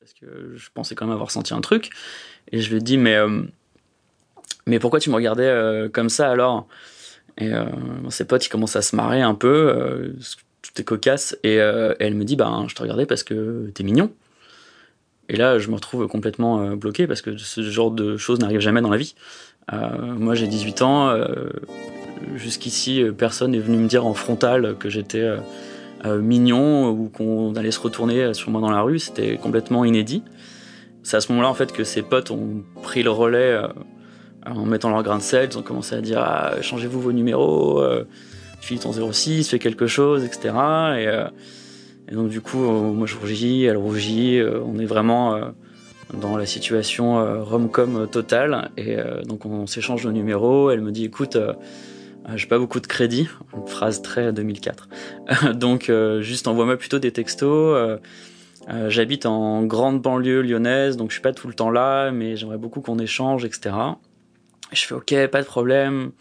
Parce que je pensais quand même avoir senti un truc. Et je lui ai dit, mais, euh, mais pourquoi tu me regardais euh, comme ça alors? Et euh, ses potes, ils commencent à se marrer un peu, euh, tout est cocasse. Et, et, elle me dit, ben, je te regardais parce que t'es mignon. Et là, je me retrouve complètement bloqué parce que ce genre de choses n'arrive jamais dans la vie. moi, j'ai 18 ans. Jusqu'ici, personne n'est venu me dire en frontal que j'étais euh, mignon ou qu'on allait se retourner sur moi dans la rue. C'était complètement inédit. C'est à ce moment-là en fait que ses potes ont pris le relais euh, en mettant leur grain de sel. Ils ont commencé à dire ah, changez-vous vos numéros, euh, file ton 06, fais quelque chose, etc. Et, euh, et donc du coup, euh, moi je rougis, elle rougit. Euh, on est vraiment dans la situation rom-com totale. Et donc on s'échange nos numéros. Elle me dit écoute euh, j'ai pas beaucoup de crédit, une phrase très 2004. Donc euh, juste envoie-moi plutôt des textos. Euh, j'habite en grande banlieue lyonnaise, donc je suis pas tout le temps là, mais j'aimerais beaucoup qu'on échange, etc. Je fais ok, pas de problème,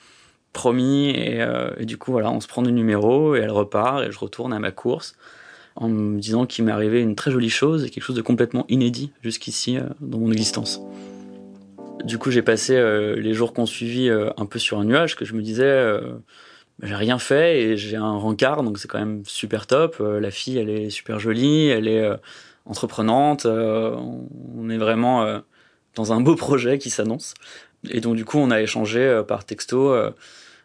promis. Et, du coup voilà, on se prend des numéros et elle repart et je retourne à ma course en me disant qu'il m'est arrivé une très jolie chose et quelque chose de complètement inédit jusqu'ici dans mon existence. Du coup, j'ai passé euh, les jours qu'on suivit euh, un peu sur un nuage, que je me disais, euh, bah, j'ai rien fait et j'ai un rencard, donc c'est quand même super top. la fille, elle est super jolie, elle est entreprenante, on est vraiment dans un beau projet qui s'annonce. Et donc du coup, on a échangé par texto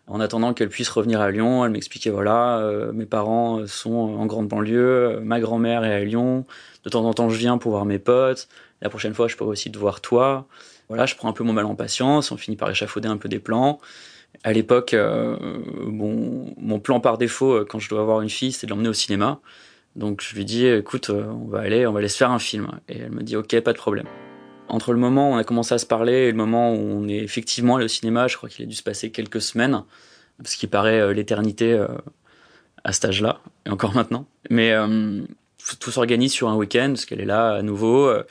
en attendant qu'elle puisse revenir à Lyon. Elle m'expliquait voilà, mes parents sont en grande banlieue, ma grand-mère est à Lyon. De temps en temps, je viens pour voir mes potes. La prochaine fois, je pourrais aussi te voir toi voilà, je prends un peu mon mal en patience, on finit par échafauder un peu des plans. À l'époque, euh, bon, mon plan par défaut, euh, quand je dois avoir une fille, c'est de l'emmener au cinéma. Donc je lui dis, écoute, euh, on va aller, on va aller se faire un film. Et elle me dit, ok, pas de problème. Entre le moment où on a commencé à se parler et le moment où on est effectivement allé au cinéma, je crois qu'il a dû se passer quelques semaines, parce qu'il paraît l'éternité à cet âge-là, et encore maintenant. Mais tout s'organise sur un week-end parce qu'elle est là à nouveau. Euh,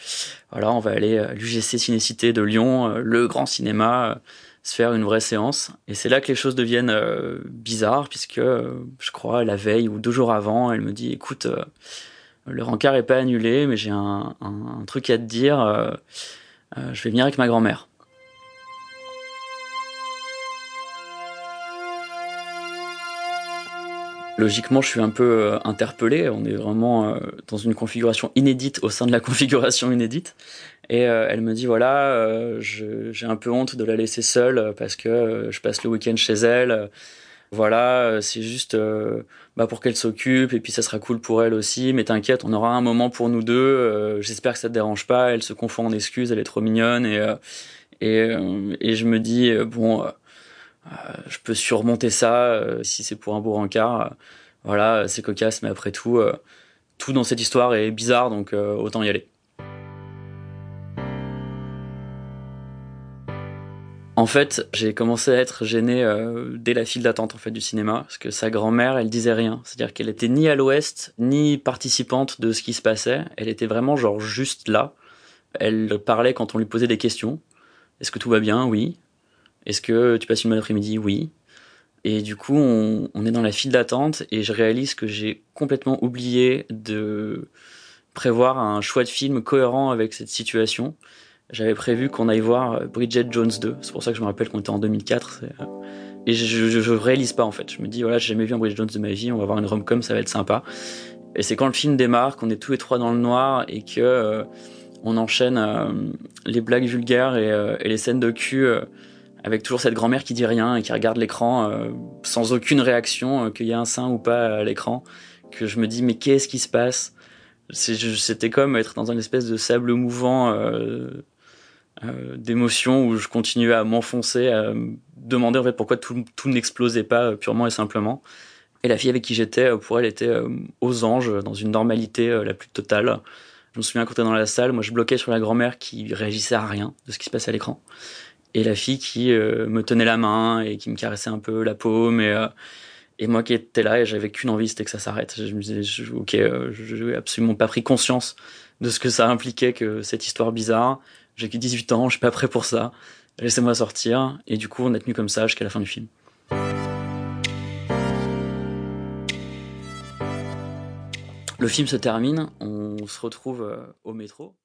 voilà, on va aller à l'UGC Cinécité de Lyon, euh, le grand cinéma, euh, se faire une vraie séance. Et c'est là que les choses deviennent bizarres puisque je crois la veille ou deux jours avant, elle me dit écoute, le rencard est pas annulé, mais j'ai un, truc à te dire. je vais venir avec ma grand-mère. Logiquement, je suis un peu euh, interpellé. On est vraiment euh, dans une configuration inédite au sein de la configuration inédite. Et euh, elle me dit voilà, j'ai un peu honte de la laisser seule parce que je passe le week-end chez elle. Voilà, c'est juste bah, pour qu'elle s'occupe et puis ça sera cool pour elle aussi. Mais t'inquiète, on aura un moment pour nous deux. J'espère que ça te dérange pas. Elle se confond en excuses, elle est trop mignonne et et, et je me dis bon euh, je peux surmonter ça euh, si c'est pour un beau rencard. Euh, voilà, c'est cocasse, mais après tout, tout dans cette histoire est bizarre, donc autant y aller. En fait, j'ai commencé à être gêné euh, dès la file d'attente en fait du cinéma, parce que sa grand-mère, elle disait rien, c'est-à-dire qu'elle était ni à l'ouest ni participante de ce qui se passait. Elle était vraiment genre juste là. Elle parlait quand on lui posait des questions. Est-ce que tout va bien? Oui. Est-ce que tu passes une bonne après-midi? Oui. Et du coup, on, on est dans la file d'attente et je réalise que j'ai complètement oublié de prévoir un choix de film cohérent avec cette situation. J'avais prévu qu'on aille voir Bridget Jones 2. C'est pour ça que je me rappelle qu'on était en 2004. Euh, et je, je, je, réalise pas en fait. Je me dis voilà, j'ai jamais vu un Bridget Jones de ma vie. On va voir une rom-com, ça va être sympa. Et c'est quand le film démarre, qu'on est tous les trois dans le noir et que euh, on enchaîne euh, les blagues vulgaires et, euh, et, les scènes de cul euh, avec toujours cette grand-mère qui dit rien et qui regarde l'écran euh, sans aucune réaction, euh, qu'il y a un sein ou pas à l'écran, que je me dis mais qu'est-ce qui se passe? C'était comme être dans une espèce de sable mouvant euh, d'émotions où je continuais à m'enfoncer, à me demander en fait pourquoi tout, tout n'explosait pas euh, purement et simplement. Et la fille avec qui j'étais, euh, pour elle, était aux anges, dans une normalité la plus totale. Je me souviens quand était dans la salle, moi je bloquais sur la grand-mère qui réagissait à rien de ce qui se passait à l'écran et la fille qui euh, me tenait la main et qui me caressait un peu la paume et euh, et moi qui étais là et j'avais qu'une envie c'était que ça s'arrête je me disais je, ok euh, je n'ai absolument pas pris conscience de ce que ça impliquait que cette histoire bizarre j'ai que 18 ans je suis pas prêt pour ça. Laissez-moi sortir. Et du coup on a tenu comme ça jusqu'à la fin du film. Le film se termine. On se retrouve au métro